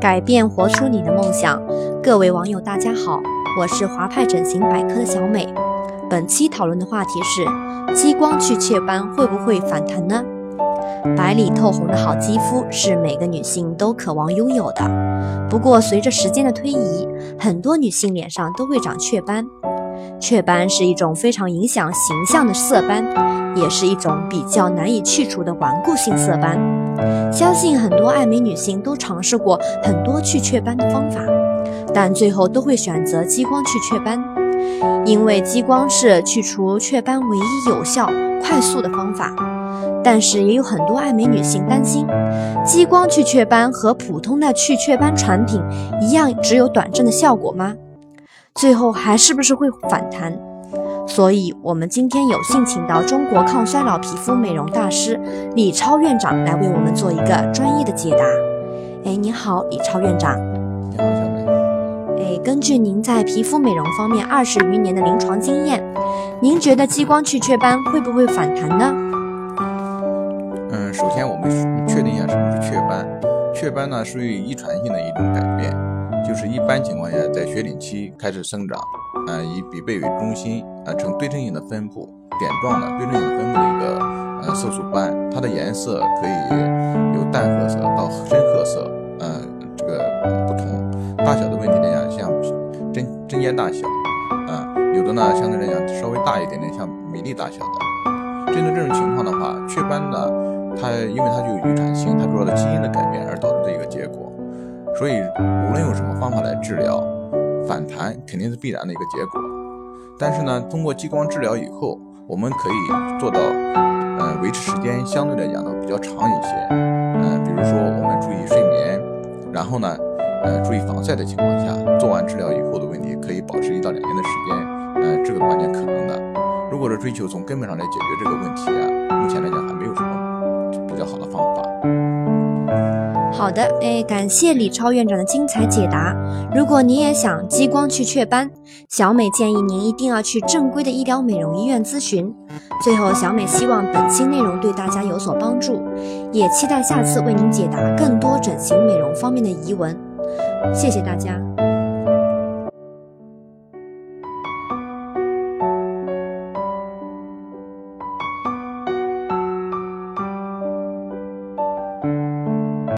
改变活出你的梦想。各位网友大家好我是华派整形百科的小美。本期讨论的话题是激光去雀斑会不会反弹呢？白里透红的好肌肤是每个女性都渴望拥有的。不过，随着时间的推移，很多女性脸上都会长雀斑。雀斑是一种非常影响形象的色斑，也是一种比较难以去除的顽固性色斑。相信很多爱美女性都尝试过很多去雀斑的方法，但最后都会选择激光去雀斑，因为激光是去除雀斑唯一有效、快速的方法。但是也有很多爱美女性担心，激光去雀斑和普通的去雀斑产品一样，只有短暂的效果吗？最后还是不是会反弹？所以，我们今天有幸请到中国抗衰老皮肤美容大师李超院长来为我们做一个专业的解答。哎，你好，李超院长。你好，小美。哎，根据您在皮肤美容方面二十余年的临床经验，您觉得激光去雀斑会不会反弹呢？嗯，首先我们确定一下什么是雀斑。雀斑呢，属于遗传性的一种改变。就是一般情况下，在学龄期开始生长，啊，以鼻背为中心，啊，呈对称性的分布，点状的对称性分布的一个呃色素斑，它的颜色可以由淡褐色到深褐色，呃，这个不同。大小的问题来讲，像针针尖大小，啊，有的呢相对来讲稍微大一点点，像米粒大小的。针对这种情况的话，雀斑呢，它因为它具有遗传性，它主要的基因的改变而导致的一个结果。所以，无论用什么方法来治疗，反弹肯定是必然的一个结果。但是呢，通过激光治疗以后，我们可以做到，呃，维持时间相对来讲呢比较长一些。嗯，比如说我们注意睡眠，然后呢，呃，注意防晒的情况下，做完治疗以后的问题可以保持一到两年的时间。呃，这个完全可能的。如果是追求从根本上来解决这个问题啊，目前来讲还没有什么好的，哎，感谢李超院长的精彩解答。如果你也想激光去雀斑，小美建议您一定要去正规的医疗美容医院咨询。最后，小美希望本期内容对大家有所帮助，也期待下次为您解答更多整形美容方面的疑问。谢谢大家。